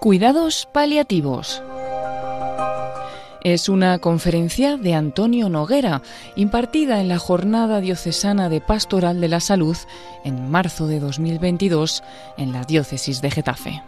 Cuidados paliativos. Es una conferencia de Antonio Noguera, impartida en la Jornada Diocesana de Pastoral de la Salud en marzo de 2022 en la Diócesis de Getafe.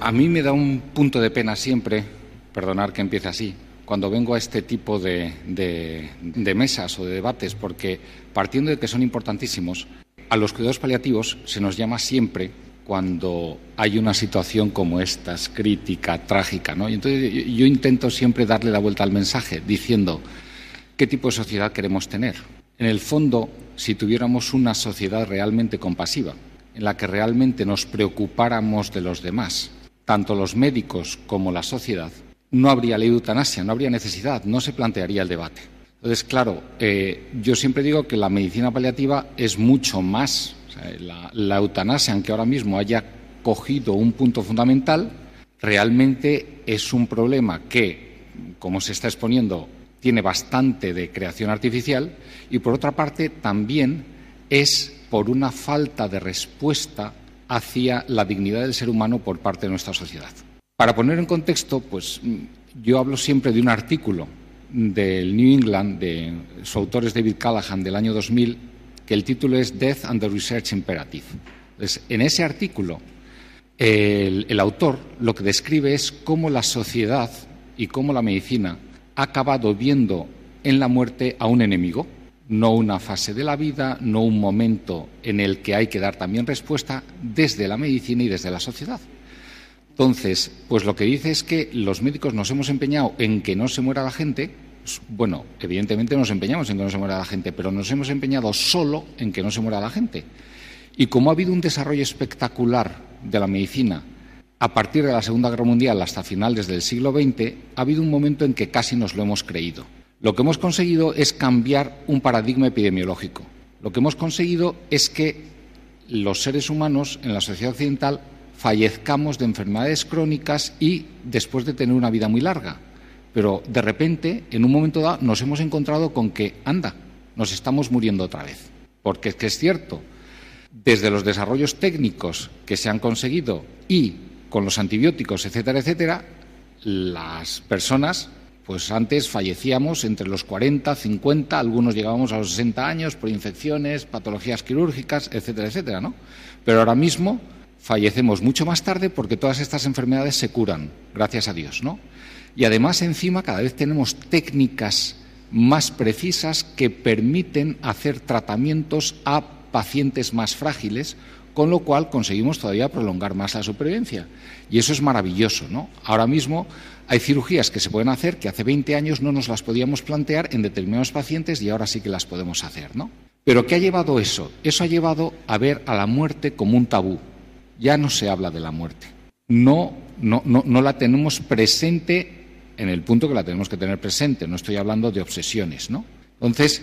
A mí me da un punto de pena siempre, perdonar que empiece así, cuando vengo a este tipo de, de, mesas o de debates, porque partiendo de que son importantísimos, a los cuidados paliativos se nos llama siempre cuando hay una situación como esta, crítica, trágica, ¿no? Y entonces yo intento siempre darle la vuelta al mensaje, diciendo qué tipo de sociedad queremos tener. En el fondo, si tuviéramos una sociedad realmente compasiva, en la que realmente nos preocupáramos de los demás, tanto los médicos como la sociedad, no habría ley de eutanasia, no habría necesidad, no se plantearía el debate. Entonces, claro, eh, yo siempre digo que la medicina paliativa es mucho más. la, eutanasia, aunque ahora mismo haya cogido un punto fundamental, realmente es un problema que, como se está exponiendo, tiene bastante de creación artificial y, por otra parte, también es por una falta de respuesta hacia la dignidad del ser humano por parte de nuestra sociedad. Para poner en contexto, pues yo hablo siempre de un artículo del New England, de su autor es David Callahan, del año 2000, que el título es Death and the Research Imperative. en ese artículo, el, autor lo que describe es cómo la sociedad y cómo la medicina ha acabado viendo en la muerte a un enemigo, no una fase de la vida, no un momento en el que hay que dar también respuesta desde la medicina y desde la sociedad. Entonces, pues lo que dice es que los médicos nos hemos empeñado en que no se muera la gente. Bueno, evidentemente nos empeñamos en que no se muera la gente, pero nos hemos empeñado solo en que no se muera la gente. Y como ha habido un desarrollo espectacular de la medicina a partir de la Segunda Guerra Mundial hasta finales del siglo XX, ha habido un momento en que casi nos lo hemos creído. Lo que hemos conseguido es cambiar un paradigma epidemiológico. Lo que hemos conseguido es que los seres humanos en la sociedad occidental fallezcamos de enfermedades crónicas y después de tener una vida muy larga. Pero de repente, en un momento dado, nos hemos encontrado con que, anda, nos estamos muriendo otra vez. Porque es que es cierto, desde los desarrollos técnicos que se han conseguido y con los antibióticos, etcétera, etcétera, las personas, pues antes fallecíamos entre los 40, 50, algunos llegábamos a los 60 años por infecciones, patologías quirúrgicas, etcétera, etcétera, ¿no? Pero ahora mismo fallecemos mucho más tarde porque todas estas enfermedades se curan, gracias a Dios, ¿no? Y además encima cada vez tenemos técnicas más precisas que permiten hacer tratamientos a pacientes más frágiles, con lo cual conseguimos todavía prolongar más la supervivencia. Y eso es maravilloso, ¿no? Ahora mismo hay cirugías que se pueden hacer que hace 20 años no nos las podíamos plantear en determinados pacientes y ahora sí que las podemos hacer, ¿no? Pero ¿qué ha llevado eso? Eso ha llevado a ver a la muerte como un tabú, ya no se habla de la muerte. No, la tenemos presente en el punto que la tenemos que tener presente. No estoy hablando de obsesiones, ¿no? Entonces,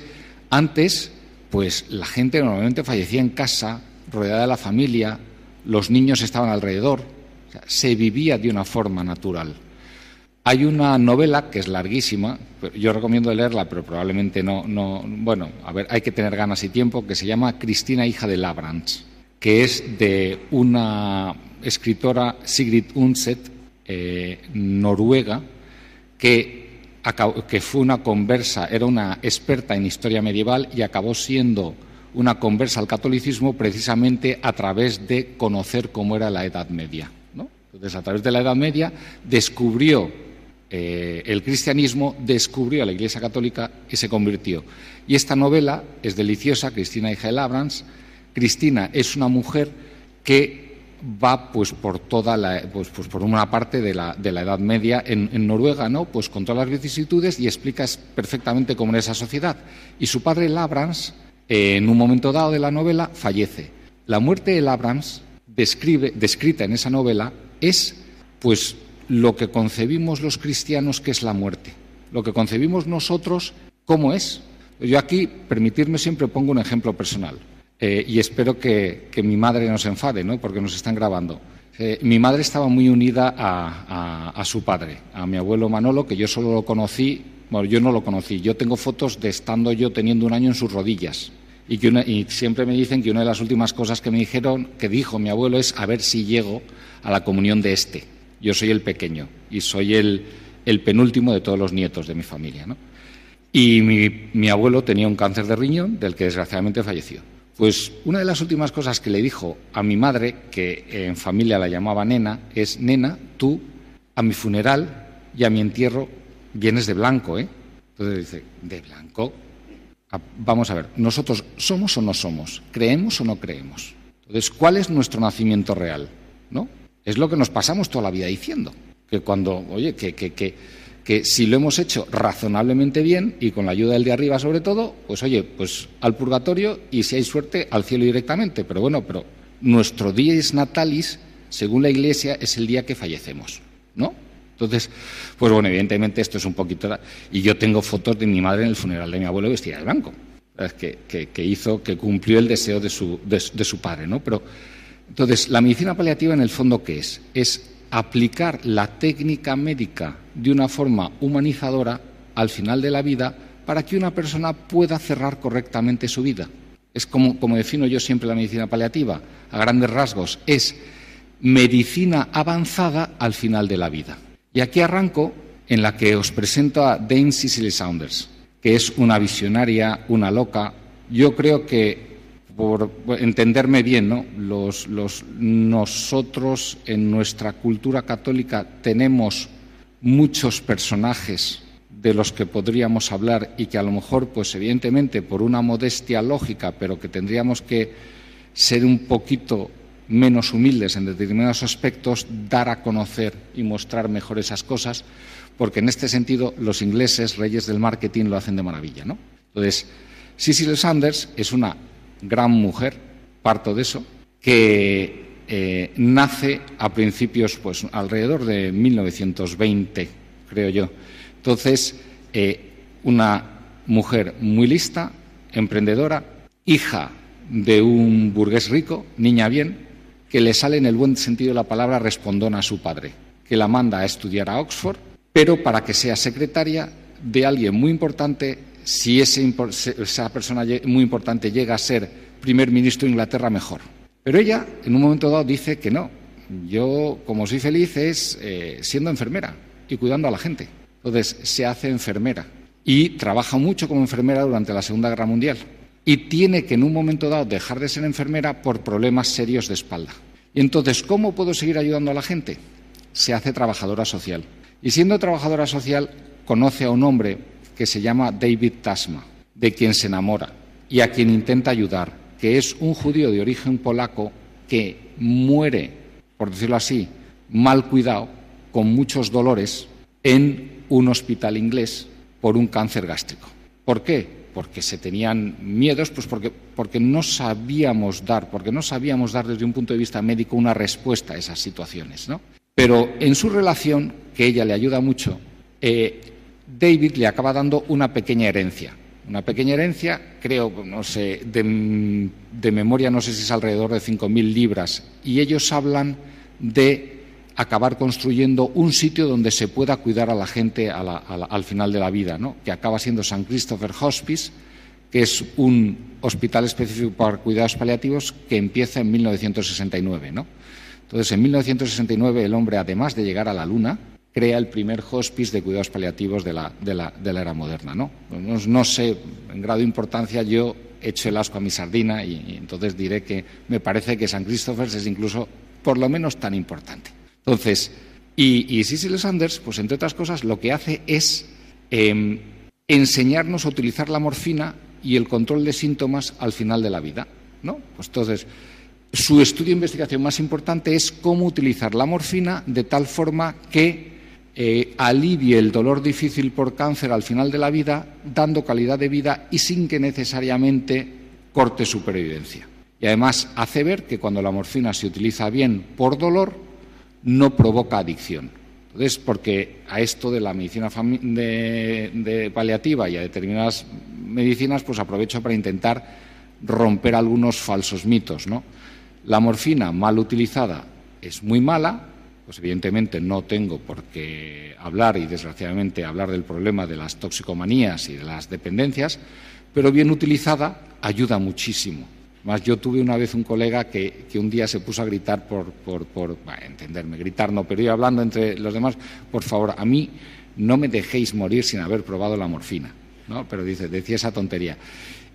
antes, pues la gente normalmente fallecía en casa, rodeada de la familia, los niños estaban alrededor, se vivía de una forma natural. Hay una novela que es larguísima, yo recomiendo leerla, pero probablemente no, no, bueno, a ver, hay que tener ganas y tiempo, que se llama Cristina, hija de Labrans que es de una escritora, Sigrid Undset, eh, noruega, que, fue una conversa, era una experta en historia medieval y acabó siendo una conversa al catolicismo precisamente a través de conocer cómo era la Edad Media. Entonces, a través de la Edad Media descubrió eh, el cristianismo, descubrió a la Iglesia Católica y se convirtió. Y esta novela es deliciosa, Cristina hija de Cristina es una mujer que va pues por toda la pues, pues por una parte de la, de la Edad Media en, Noruega, ¿no? Pues con todas las vicisitudes y explica perfectamente cómo era esa sociedad. Y su padre Labrans, en un momento dado de la novela, fallece. La muerte de Labrans, describe, descrita en esa novela, es pues lo que concebimos los cristianos que es la muerte, lo que concebimos nosotros cómo es. Yo aquí, permitirme siempre pongo un ejemplo personal. Eh, y espero que, mi madre no se enfade, ¿no? porque nos están grabando. Eh, mi madre estaba muy unida a, su padre, a mi abuelo Manolo, que yo solo lo conocí, bueno, yo no lo conocí, yo tengo fotos de estando yo teniendo un año en sus rodillas Y, que siempre me dicen que una de las últimas cosas que me dijeron, que dijo mi abuelo, es a ver si llego a la comunión de este. Yo soy el pequeño y soy el, el penúltimo de todos los nietos de mi familia. ¿no? Y mi, mi abuelo tenía un cáncer de riñón del que desgraciadamente falleció. Pues una de las últimas cosas que le dijo a mi madre, que en familia la llamaba nena, es, nena, tú a mi funeral y a mi entierro vienes de blanco, ¿eh? Entonces dice, ¿de blanco? Ah, vamos a ver, nosotros somos o no somos, creemos o no creemos. Entonces, ¿cuál es nuestro nacimiento real? ¿No? Es lo que nos pasamos toda la vida diciendo. Que cuando, oye, que, que, que que si lo hemos hecho razonablemente bien y con la ayuda del de arriba sobre todo, pues oye, pues al purgatorio y si hay suerte al cielo directamente. Pero bueno, pero nuestro día es natalis, según la Iglesia, es el día que fallecemos, ¿no? Entonces, pues bueno, evidentemente esto es un poquito... Y yo tengo fotos de mi madre en el funeral de mi abuelo vestida de blanco, que, que, hizo, que cumplió el deseo de su, de su padre, ¿no? Pero, entonces, la medicina paliativa en el fondo, ¿qué es? Es aplicar la técnica médica de una forma humanizadora al final de la vida para que una persona pueda cerrar correctamente su vida. Es como, como defino yo siempre la medicina paliativa, a grandes rasgos, es medicina avanzada al final de la vida. Y aquí arranco en la que os presento a Dame Cicely Saunders, que es una visionaria, una loca. Yo creo que por entenderme bien, ¿no? Los, nosotros en nuestra cultura católica tenemos muchos personajes de los que podríamos hablar y que a lo mejor, pues evidentemente, por una modestia lógica, pero que tendríamos que ser un poquito menos humildes en determinados aspectos, dar a conocer y mostrar mejor esas cosas, porque en este sentido los ingleses, reyes del marketing, lo hacen de maravilla, ¿no? Entonces, Cecil Sanders es una gran mujer, parto de eso, que eh, nace a principios, pues alrededor de 1920, creo yo. Entonces, eh, una mujer muy lista, emprendedora, hija de un burgués rico, niña bien, que le sale en el buen sentido de la palabra respondona a su padre, que la manda a estudiar a Oxford, pero para que sea secretaria de alguien muy importante si esa persona muy importante llega a ser primer ministro de Inglaterra, mejor. Pero ella, en un momento dado, dice que no. Yo, como soy feliz, es eh, siendo enfermera y cuidando a la gente. Entonces, se hace enfermera y trabaja mucho como enfermera durante la Segunda Guerra Mundial. Y tiene que, en un momento dado, dejar de ser enfermera por problemas serios de espalda. Y entonces, ¿cómo puedo seguir ayudando a la gente? Se hace trabajadora social. Y siendo trabajadora social, conoce a un hombre que se llama David Tasma, de quien se enamora y a quien intenta ayudar, que es un judío de origen polaco que muere, por decirlo así, mal cuidado, con muchos dolores, en un hospital inglés por un cáncer gástrico. ¿Por qué? Porque se tenían miedos, pues porque, porque no sabíamos dar, porque no sabíamos dar desde un punto de vista médico una respuesta a esas situaciones. ¿no? Pero en su relación, que ella le ayuda mucho, eh, David le acaba dando una pequeña herencia. Una pequeña herencia, creo, no sé, de, memoria no sé si es alrededor de 5.000 libras. Y ellos hablan de acabar construyendo un sitio donde se pueda cuidar a la gente al final de la vida, ¿no? que acaba siendo San Christopher Hospice, que es un hospital específico para cuidados paliativos que empieza en 1969. ¿no? Entonces, en 1969 el hombre, además de llegar a la Luna, crea el primer hospice de cuidados paliativos de la, de la, de la era moderna. ¿no? ¿no? sé, en grado de importancia, yo echo el asco a mi sardina y, entonces diré que me parece que San Christopher es incluso por lo menos tan importante. Entonces, y, y Cecil Sanders, pues entre otras cosas, lo que hace es em, enseñarnos a utilizar la morfina y el control de síntomas al final de la vida. ¿no? Pues entonces, su estudio de investigación más importante es cómo utilizar la morfina de tal forma que eh, alivie el dolor difícil por cáncer al final de la vida, dando calidad de vida y sin que necesariamente corte supervivencia. Y además hace ver que cuando la morfina se utiliza bien por dolor, no provoca adicción. Entonces, porque a esto de la medicina de, paliativa y a determinadas medicinas, pues aprovecho para intentar romper algunos falsos mitos. ¿no? La morfina mal utilizada es muy mala, pues evidentemente no tengo por qué hablar y desgraciadamente hablar del problema de las toxicomanías y de las dependencias, pero bien utilizada ayuda muchísimo. Más yo tuve una vez un colega que, un día se puso a gritar por, por, por entenderme, gritar no, pero ir hablando entre los demás, por favor, a mí no me dejéis morir sin haber probado la morfina. ¿no? Pero dice, decía esa tontería.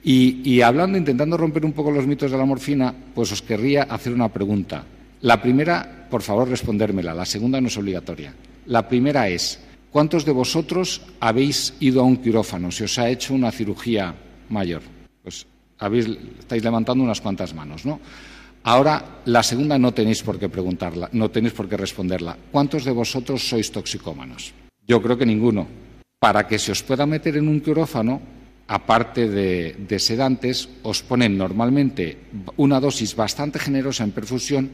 Y, y hablando, intentando romper un poco los mitos de la morfina, pues os querría hacer una pregunta. La primera, por favor, respondérmela. La segunda no es obligatoria. La primera es, ¿cuántos de vosotros habéis ido a un quirófano? Si os ha hecho una cirugía mayor. Pues estáis levantando unas cuantas manos, ¿no? Ahora, la segunda no tenéis por qué preguntarla, no tenéis por qué responderla. ¿Cuántos de vosotros sois toxicómanos? Yo creo que ninguno. Para que se os pueda meter en un quirófano, aparte de sedantes, os ponen normalmente una dosis bastante generosa en perfusión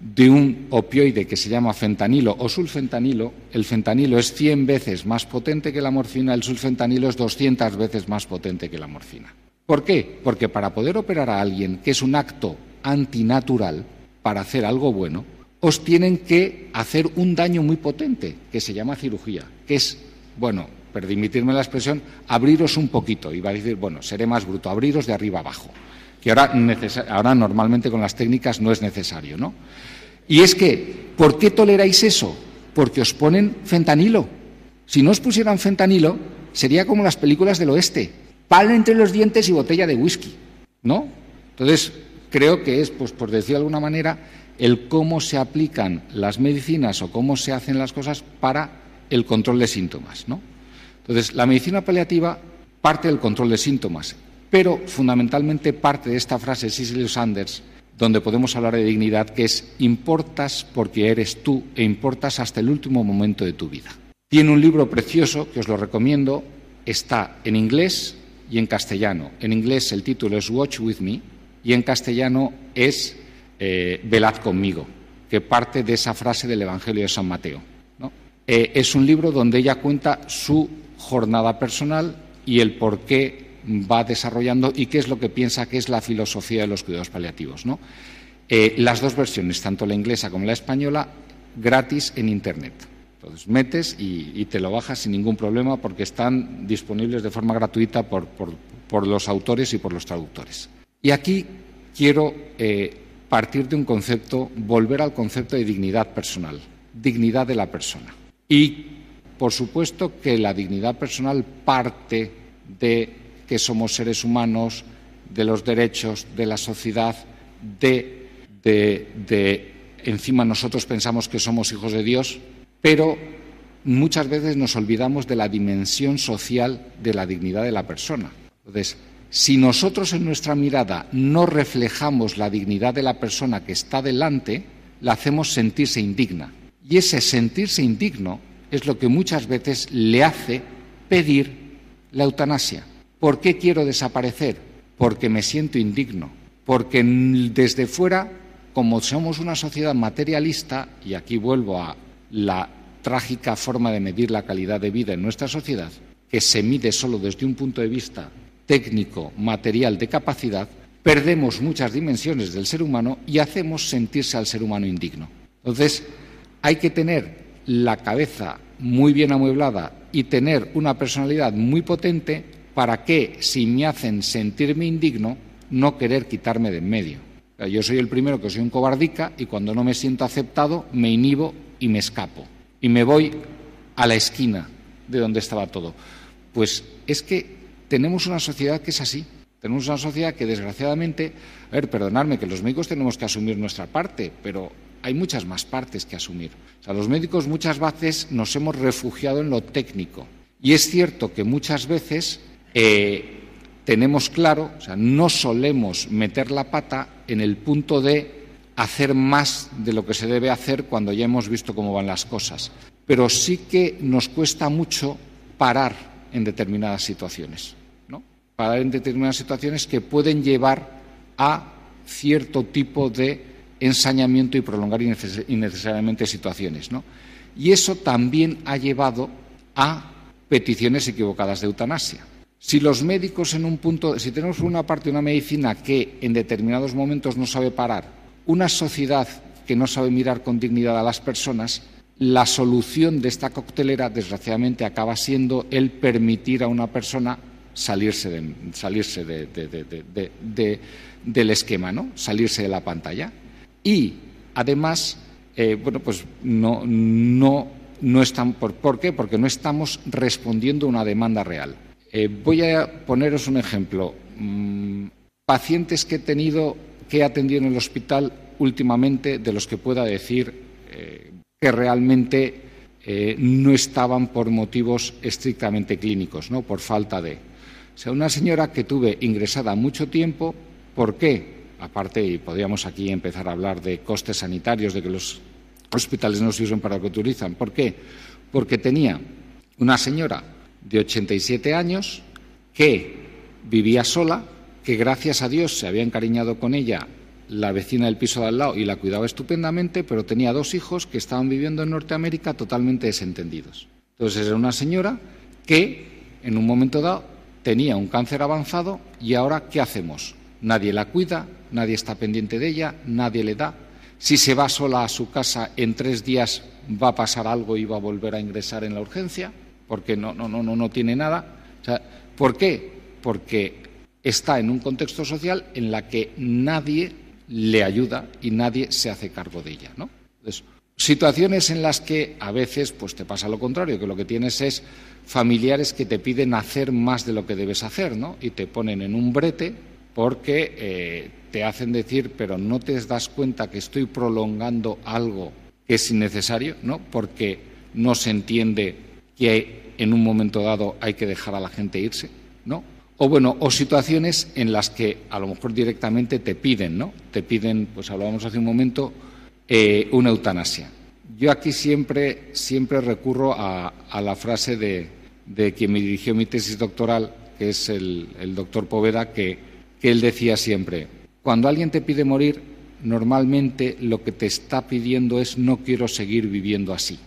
de un opioide que se llama fentanilo o sulfentanilo. El fentanilo es 100 veces más potente que la morfina, el sulfentanilo es 200 veces más potente que la morfina. ¿Por qué? Porque para poder operar a alguien, que es un acto antinatural, para hacer algo bueno, os tienen que hacer un daño muy potente, que se llama cirugía, que es, bueno, permitirme la expresión, abriros un poquito. Y va a decir, bueno, seré más bruto, abriros de arriba abajo, que ahora, ahora normalmente con las técnicas no es necesario, ¿no? Y es que, ¿por qué toleráis eso? Porque os ponen fentanilo. Si no os pusieran fentanilo, sería como las películas del oeste, palo entre los dientes y botella de whisky, ¿no? Entonces, creo que es, pues por decir de alguna manera, el cómo se aplican las medicinas o cómo se hacen las cosas para el control de síntomas, ¿no? Entonces, la medicina paliativa parte del control de síntomas, pero fundamentalmente parte de esta frase de Cicely Sanders, donde podemos hablar de dignidad, que es importas porque eres tú e importas hasta el último momento de tu vida. Tiene un libro precioso que os lo recomiendo, está en inglés y en castellano. En inglés el título es Watch with Me y en castellano es eh, Velad conmigo, que parte de esa frase del Evangelio de San Mateo. Eh, es un libro donde ella cuenta su jornada personal y el por qué va desarrollando y qué es lo que piensa que es la filosofía de los cuidados paliativos. Eh, las dos versiones, tanto la inglesa como la española, gratis en Internet. Entonces metes y, te lo bajas sin ningún problema porque están disponibles de forma gratuita por, los autores y por los traductores. Y aquí quiero eh, partir de un concepto, volver al concepto de dignidad personal, dignidad de la persona. Y, por supuesto, que la dignidad personal parte de que somos seres humanos, de los derechos, de la sociedad, de, de, encima nosotros pensamos que somos hijos de Dios, pero muchas veces nos olvidamos de la dimensión social de la dignidad de la persona. Entonces, si nosotros en nuestra mirada no reflejamos la dignidad de la persona que está delante, la hacemos sentirse indigna. Y ese sentirse indigno es lo que muchas veces le hace pedir la eutanasia. ¿Por qué quiero desaparecer? Porque me siento indigno, porque desde fuera, como somos una sociedad materialista, y aquí vuelvo a la trágica forma de medir la calidad de vida en nuestra sociedad, que se mide solo desde un punto de vista técnico, material, de capacidad, perdemos muchas dimensiones del ser humano y hacemos sentirse al ser humano indigno. Entonces, hay que tener la cabeza muy bien amueblada y tener una personalidad muy potente para que, si me hacen sentirme indigno, no querer quitarme de en medio. yo soy el primero que soy un cobardica y cuando no me siento aceptado me inhibo y me escapo. Y me voy a la esquina de donde estaba todo. Pues es que tenemos una sociedad que es así. Tenemos una sociedad que, desgraciadamente, a ver, perdonadme, que los médicos tenemos que asumir nuestra parte, pero hay muchas más partes que asumir. O sea, los médicos muchas veces nos hemos refugiado en lo técnico. Y es cierto que muchas veces eh, tenemos claro, o sea, no solemos meter la pata en el punto de hacer más de lo que se debe hacer cuando ya hemos visto cómo van las cosas. Pero sí que nos cuesta mucho parar en determinadas situaciones, ¿no? Parar en determinadas situaciones que pueden llevar a cierto tipo de ensañamiento y prolongar innecesariamente situaciones, ¿no? Y eso también ha llevado a peticiones equivocadas de eutanasia. Si los médicos en un punto, si tenemos por una parte una medicina que en determinados momentos no sabe parar, una sociedad que no sabe mirar con dignidad a las personas, la solución de esta coctelera, desgraciadamente, acaba siendo el permitir a una persona salirse, salirse del esquema, ¿no? salirse de la pantalla. Y, además, eh, bueno, pues no, no, no están. ¿por, qué? Porque no estamos respondiendo a una demanda real. Eh, voy a poneros un ejemplo. Mm, pacientes que he tenido, que he atendido en el hospital últimamente, de los que pueda decir eh, que realmente eh, no estaban por motivos estrictamente clínicos, ¿no? por falta de. O sea, una señora que tuve ingresada mucho tiempo, ¿por qué? Aparte, y podríamos aquí empezar a hablar de costes sanitarios, de que los hospitales no se usan para lo que utilizan. ¿Por qué? Porque tenía una señora de 87 años que vivía sola, que gracias a Dios se había encariñado con ella la vecina del piso de al lado y la cuidaba estupendamente, pero tenía dos hijos que estaban viviendo en Norteamérica totalmente desentendidos. Entonces era una señora que en un momento dado tenía un cáncer avanzado y ahora ¿qué hacemos? Nadie la cuida, nadie está pendiente de ella, nadie le da. Si se va sola a su casa en tres días va a pasar algo y va a volver a ingresar en la urgencia porque no, no, no, no, tiene nada. ¿Por qué? Porque está en un contexto social en la que nadie le ayuda y nadie se hace cargo de ella. ¿no? situaciones en las que a veces pues, te pasa lo contrario, que lo que tienes es familiares que te piden hacer más de lo que debes hacer ¿no? y te ponen en un brete porque eh, te hacen decir, pero no te das cuenta que estoy prolongando algo que es innecesario, ¿no? porque no se entiende que en un momento dado hay que dejar a la gente irse, ¿no? O bueno, o situaciones en las que a lo mejor directamente te piden, ¿no? Te piden, pues hablábamos hace un momento, eh, una eutanasia. Yo aquí siempre, siempre recurro a, la frase de, quien me dirigió mi tesis doctoral, que es el, doctor Poveda, que, que él decía siempre, cuando alguien te pide morir, normalmente lo que te está pidiendo es no quiero seguir viviendo así.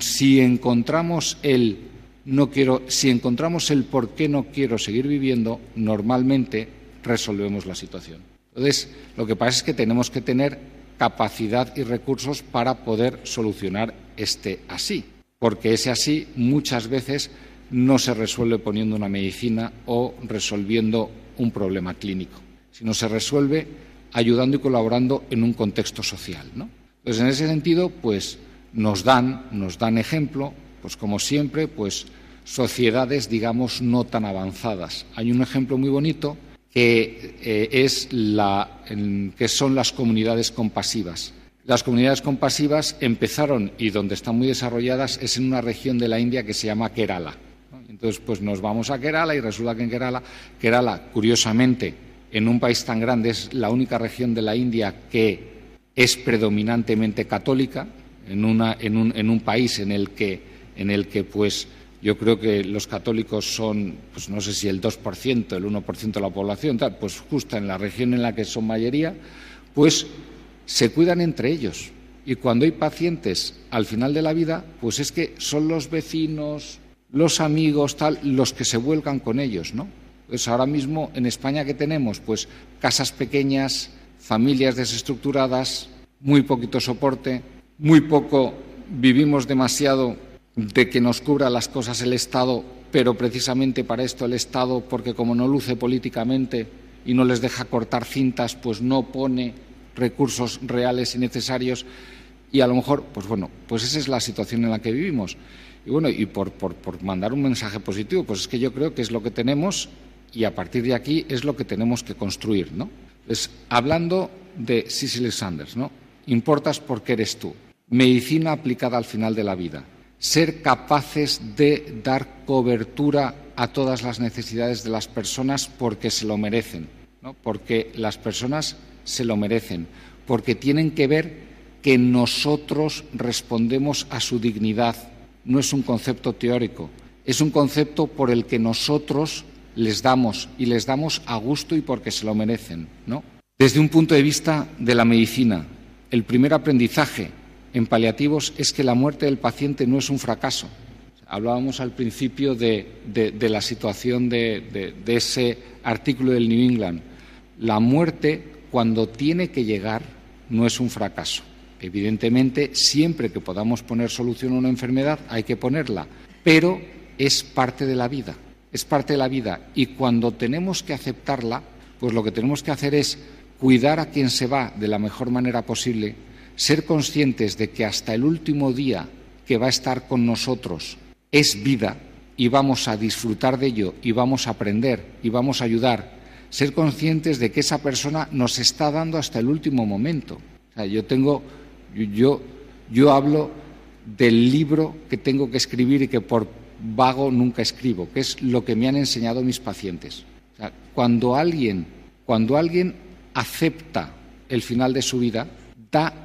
Si encontramos el no quiero, si encontramos el por qué no quiero seguir viviendo, normalmente resolvemos la situación. Entonces, lo que pasa es que tenemos que tener capacidad y recursos para poder solucionar este así, porque ese así muchas veces no se resuelve poniendo una medicina o resolviendo un problema clínico, sino se resuelve ayudando y colaborando en un contexto social. Entonces, en ese sentido, pues nos dan, nos dan ejemplo pues como siempre, pues sociedades, digamos, no tan avanzadas. Hay un ejemplo muy bonito que, eh, es la, que son las comunidades compasivas. Las comunidades compasivas empezaron, y donde están muy desarrolladas, es en una región de la India que se llama Kerala. Entonces, pues nos vamos a Kerala y resulta que en Kerala, Kerala, curiosamente, en un país tan grande, es la única región de la India que es predominantemente católica, en, una, en, un, en un país en el que en el que pues yo creo que los católicos son, pues no sé si el 2%, el 1% de la población, tal, pues justo en la región en la que son mayoría, pues se cuidan entre ellos. Y cuando hay pacientes al final de la vida, pues es que son los vecinos, los amigos, tal, los que se vuelcan con ellos, ¿no? Pues ahora mismo en España que tenemos, pues casas pequeñas, familias desestructuradas, muy poquito soporte, muy poco, vivimos demasiado de que nos cubra las cosas el Estado, pero precisamente para esto el Estado, porque como no luce políticamente y no les deja cortar cintas, pues no pone recursos reales y necesarios y a lo mejor, pues bueno, pues esa es la situación en la que vivimos. Y bueno, y por, mandar un mensaje positivo, pues es que yo creo que es lo que tenemos y a partir de aquí es lo que tenemos que construir, ¿no? Pues hablando de Cicely Sanders, ¿no? Importas porque eres tú. Medicina aplicada al final de la vida ser capaces de dar cobertura a todas las necesidades de las personas porque se lo merecen, porque las personas se lo merecen, porque tienen que ver que nosotros respondemos a su dignidad. No es un concepto teórico, es un concepto por el que nosotros les damos y les damos a gusto y porque se lo merecen. Desde un punto de vista de la medicina, el primer aprendizaje en paliativos es que la muerte del paciente no es un fracaso. Hablábamos al principio de, la situación de, ese artículo del New England. La muerte, cuando tiene que llegar, no es un fracaso. Evidentemente, siempre que podamos poner solución a una enfermedad, hay que ponerla, pero es parte de la vida, es parte de la vida y cuando tenemos que aceptarla, pues lo que tenemos que hacer es cuidar a quien se va de la mejor manera posible, ser conscientes de que hasta el último día que va a estar con nosotros es vida y vamos a disfrutar de ello y vamos a aprender y vamos a ayudar, ser conscientes de que esa persona nos está dando hasta el último momento. yo tengo, yo, yo hablo del libro que tengo que escribir y que por vago nunca escribo, que es lo que me han enseñado mis pacientes. cuando alguien, cuando alguien acepta el final de su vida, da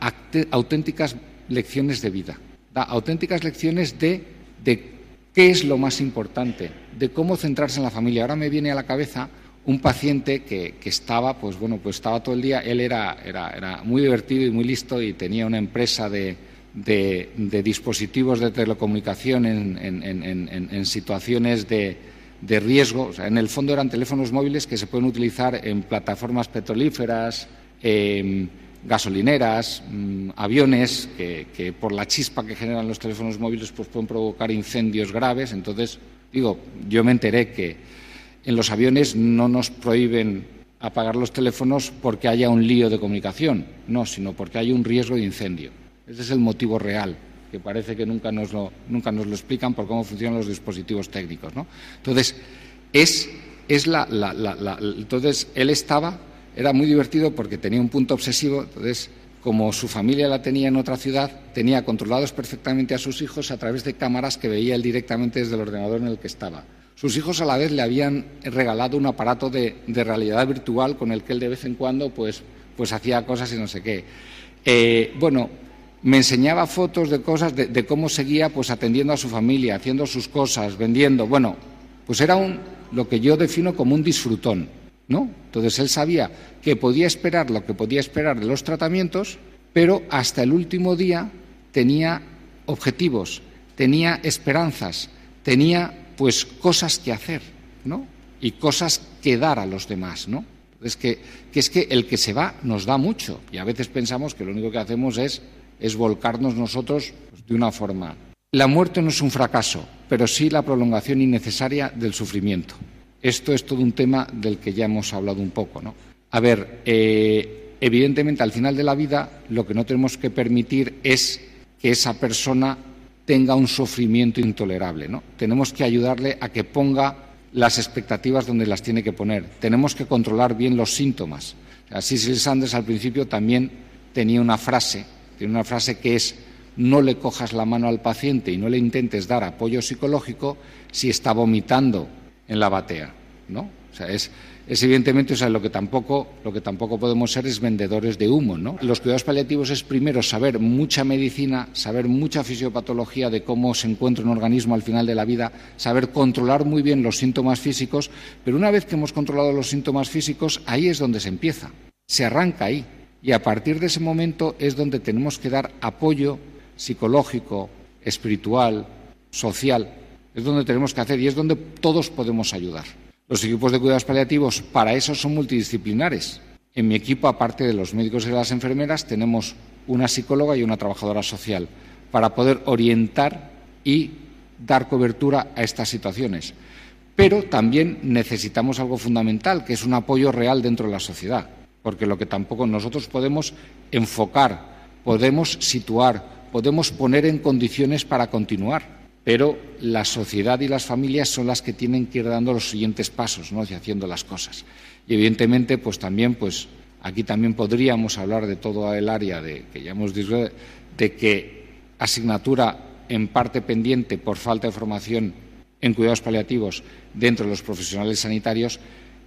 auténticas lecciones de vida, da auténticas lecciones de, de qué es lo más importante, de cómo centrarse en la familia. Ahora me viene a la cabeza un paciente que, estaba, pues bueno, pues estaba todo el día, él era, era, muy divertido y muy listo y tenía una empresa de, de, dispositivos de telecomunicación en, situaciones de, riesgo. en el fondo eran teléfonos móviles que se pueden utilizar en plataformas petrolíferas, gasolineras, mm, aviones, que, por la chispa que generan los teléfonos móviles pues pueden provocar incendios graves. Entonces, digo, yo me enteré que en los aviones no nos prohíben apagar los teléfonos porque haya un lío de comunicación, no, sino porque hay un riesgo de incendio. Ese es el motivo real, que parece que nunca nos lo, nunca nos lo explican por cómo funcionan los dispositivos técnicos. ¿no? Entonces, es, es la, entonces, él estaba, era muy divertido porque tenía un punto obsesivo, entonces, como su familia la tenía en otra ciudad, tenía controlados perfectamente a sus hijos a través de cámaras que veía él directamente desde el ordenador en el que estaba. Sus hijos a la vez le habían regalado un aparato de, realidad virtual con el que él de vez en cuando pues, pues hacía cosas y no sé qué. Eh, bueno, me enseñaba fotos de cosas, de, cómo seguía pues atendiendo a su familia, haciendo sus cosas, vendiendo. Bueno, pues era un, lo que yo defino como un disfrutón, ¿no? Entonces él sabía que podía esperar lo que podía esperar de los tratamientos, pero hasta el último día tenía objetivos, tenía esperanzas, tenía pues cosas que hacer, ¿no? Y cosas que dar a los demás, ¿no? Es que, es que el que se va nos da mucho y a veces pensamos que lo único que hacemos es, es volcarnos nosotros pues, de una forma. La muerte no es un fracaso, pero sí la prolongación innecesaria del sufrimiento. Esto es todo un tema del que ya hemos hablado un poco, ¿no? A ver, eh, evidentemente al final de la vida lo que no tenemos que permitir es que esa persona tenga un sufrimiento intolerable. ¿no? Tenemos que ayudarle a que ponga las expectativas donde las tiene que poner. Tenemos que controlar bien los síntomas. Así Sanders al principio también tenía una frase, tiene una frase que es no le cojas la mano al paciente y no le intentes dar apoyo psicológico si está vomitando en la batea, ¿no? O sea, es evidentemente, o sea, lo que tampoco, lo que tampoco podemos ser es vendedores de humo, ¿no? Los cuidados paliativos es primero saber mucha medicina, saber mucha fisiopatología de cómo se encuentra un organismo al final de la vida, saber controlar muy bien los síntomas físicos, pero una vez que hemos controlado los síntomas físicos, ahí es donde se empieza, se arranca ahí. Y a partir de ese momento es donde tenemos que dar apoyo psicológico, espiritual, social, es donde tenemos que hacer y es donde todos podemos ayudar. Los equipos de cuidados paliativos para eso son multidisciplinares. En mi equipo, aparte de los médicos y las enfermeras, tenemos una psicóloga y una trabajadora social para poder orientar y dar cobertura a estas situaciones. Pero también necesitamos algo fundamental, que es un apoyo real dentro de la sociedad, porque lo que tampoco nosotros podemos enfocar, podemos situar, podemos poner en condiciones para continuar pero la sociedad y las familias son las que tienen que ir dando los siguientes pasos ¿no? y haciendo las cosas. Y evidentemente, pues también, pues aquí también podríamos hablar de todo el área de que ya hemos dicho, de que asignatura en parte pendiente por falta de formación en cuidados paliativos dentro de los profesionales sanitarios,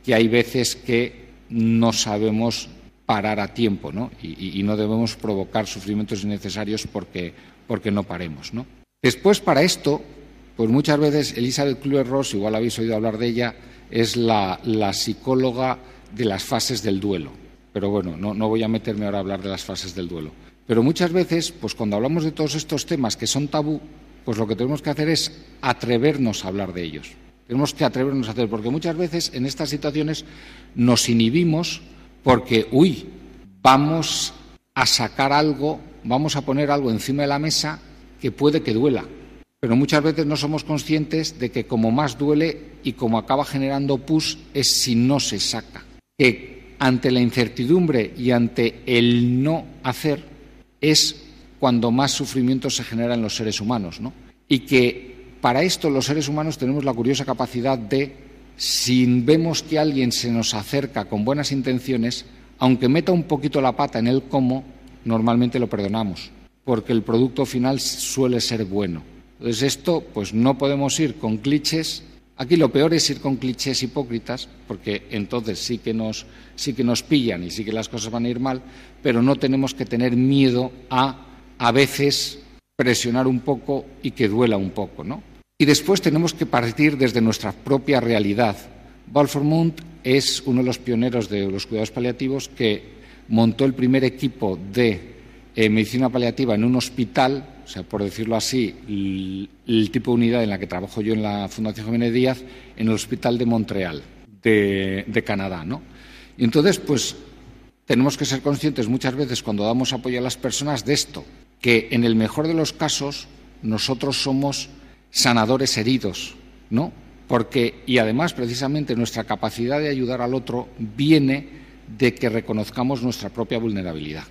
que hay veces que no sabemos parar a tiempo ¿no? Y, y, no debemos provocar sufrimientos innecesarios porque, porque no paremos. ¿no? Después, para esto, pues muchas veces Elizabeth Kluwer-Ross, igual habéis oído hablar de ella, es la, psicóloga de las fases del duelo. Pero bueno, no, voy a meterme ahora a hablar de las fases del duelo. Pero muchas veces, pues cuando hablamos de todos estos temas que son tabú, pues lo que tenemos que hacer es atrevernos a hablar de ellos. Tenemos que atrevernos a hacer, porque muchas veces en estas situaciones nos inhibimos porque, uy, vamos a sacar algo vamos a poner algo encima de la mesa que puede que duela. Pero muchas veces no somos conscientes de que como más duele y como acaba generando pus es si no se saca. Que ante la incertidumbre y ante el no hacer es cuando más sufrimiento se genera en los seres humanos. ¿no? Y que para esto los seres humanos tenemos la curiosa capacidad de, si vemos que alguien se nos acerca con buenas intenciones, aunque meta un poquito la pata en el cómo, normalmente lo perdonamos, porque el producto final suele ser bueno. Entonces esto, pues no podemos ir con clichés. Aquí lo peor es ir con clichés hipócritas, porque entonces sí que nos, sí que nos pillan y sí que las cosas van a ir mal, pero no tenemos que tener miedo a a veces presionar un poco y que duela un poco, ¿no? Y después tenemos que partir desde nuestra propia realidad. Balfour es uno de los pioneros de los cuidados paliativos que montó el primer equipo de eh, medicina paliativa en un hospital, o sea, por decirlo así, el, tipo de unidad en la que trabajo yo en la Fundación Jiménez Díaz, en el Hospital de Montreal, de, de Canadá, ¿no? Y entonces, pues, tenemos que ser conscientes muchas veces cuando damos apoyo a las personas de esto, que en el mejor de los casos nosotros somos sanadores heridos, ¿no? Porque, y además, precisamente, nuestra capacidad de ayudar al otro viene de que reconozcamos nuestra propia vulnerabilidad,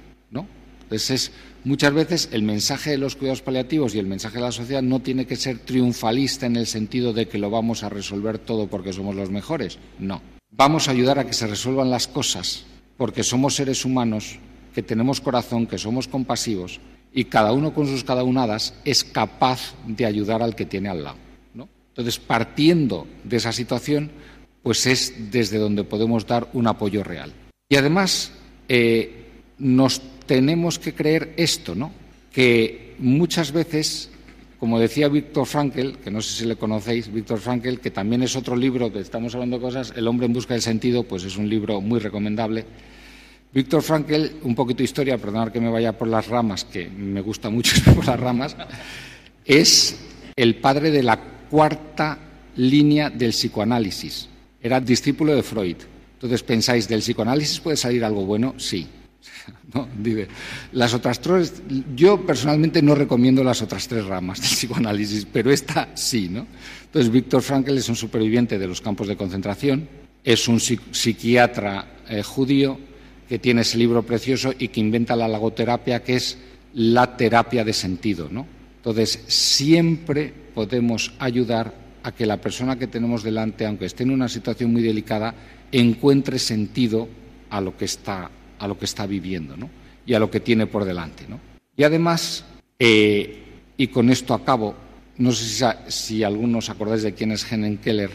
Entonces, muchas veces el mensaje de los cuidados paliativos y el mensaje de la sociedad no tiene que ser triunfalista en el sentido de que lo vamos a resolver todo porque somos los mejores. No. Vamos a ayudar a que se resuelvan las cosas porque somos seres humanos que tenemos corazón, que somos compasivos y cada uno con sus cada unadas es capaz de ayudar al que tiene al lado. ¿no? Entonces, partiendo de esa situación, pues es desde donde podemos dar un apoyo real. Y además, eh, nos tenemos que creer esto, ¿no? que muchas veces, como decía Víctor Frankl, que no sé si le conocéis, Víctor Frankl, que también es otro libro que estamos hablando de cosas, El hombre en busca del sentido, pues es un libro muy recomendable Víctor Frankl, un poquito de historia, perdonad que me vaya por las ramas, que me gusta mucho por las ramas, es el padre de la cuarta línea del psicoanálisis. Era discípulo de Freud. Entonces pensáis, ¿del psicoanálisis puede salir algo bueno? Sí. ¿No? las otras tres, yo personalmente no recomiendo las otras tres ramas del psicoanálisis, pero esta sí, ¿no? Entonces, Víctor Frankl es un superviviente de los campos de concentración, es un psiquiatra eh, judío, que tiene ese libro precioso y que inventa la logoterapia, que es la terapia de sentido. ¿no? Entonces, siempre podemos ayudar a que la persona que tenemos delante, aunque esté en una situación muy delicada, encuentre sentido a lo que está, a lo que está viviendo ¿no? y a lo que tiene por delante. ¿no? Y además, eh, y con esto acabo, no sé si, si algunos acordáis de quién es Helen Keller.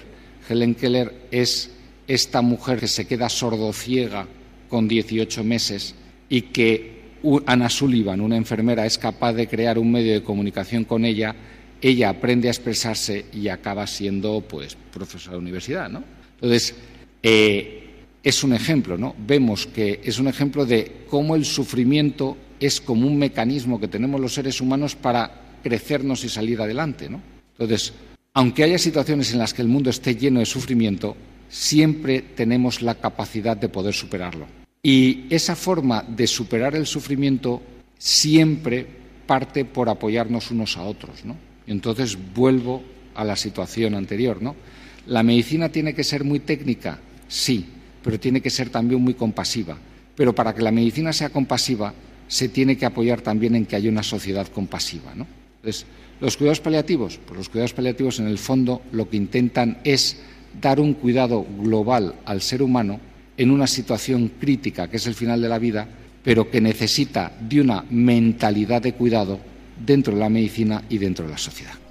Helen Keller es esta mujer que se queda sordociega con 18 meses y que Ana Sullivan, una enfermera, es capaz de crear un medio de comunicación con ella, ella aprende a expresarse y acaba siendo pues profesora de universidad, ¿no? Entonces, eh, es un ejemplo, ¿no? Vemos que es un ejemplo de cómo el sufrimiento es como un mecanismo que tenemos los seres humanos para crecernos y salir adelante, ¿no? Entonces, aunque haya situaciones en las que el mundo esté lleno de sufrimiento, siempre tenemos la capacidad de poder superarlo. Y esa forma de superar el sufrimiento siempre parte por apoyarnos unos a otros, ¿no? Entonces vuelvo a la situación anterior, ¿no? La medicina tiene que ser muy técnica, sí, pero tiene que ser también muy compasiva. Pero para que la medicina sea compasiva, se tiene que apoyar también en que haya una sociedad compasiva. Entonces, los cuidados paliativos, pues los cuidados paliativos en el fondo lo que intentan es dar un cuidado global al ser humano en una situación crítica, que es el final de la vida, pero que necesita de una mentalidad de cuidado dentro de la medicina y dentro de la sociedad.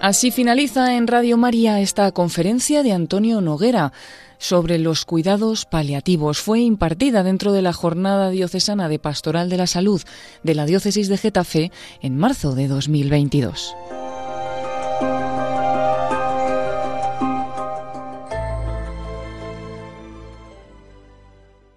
Así finaliza en Radio María esta conferencia de Antonio Noguera sobre los cuidados paliativos. Fue impartida dentro de la Jornada Diocesana de Pastoral de la Salud de la Diócesis de Getafe en marzo de 2022.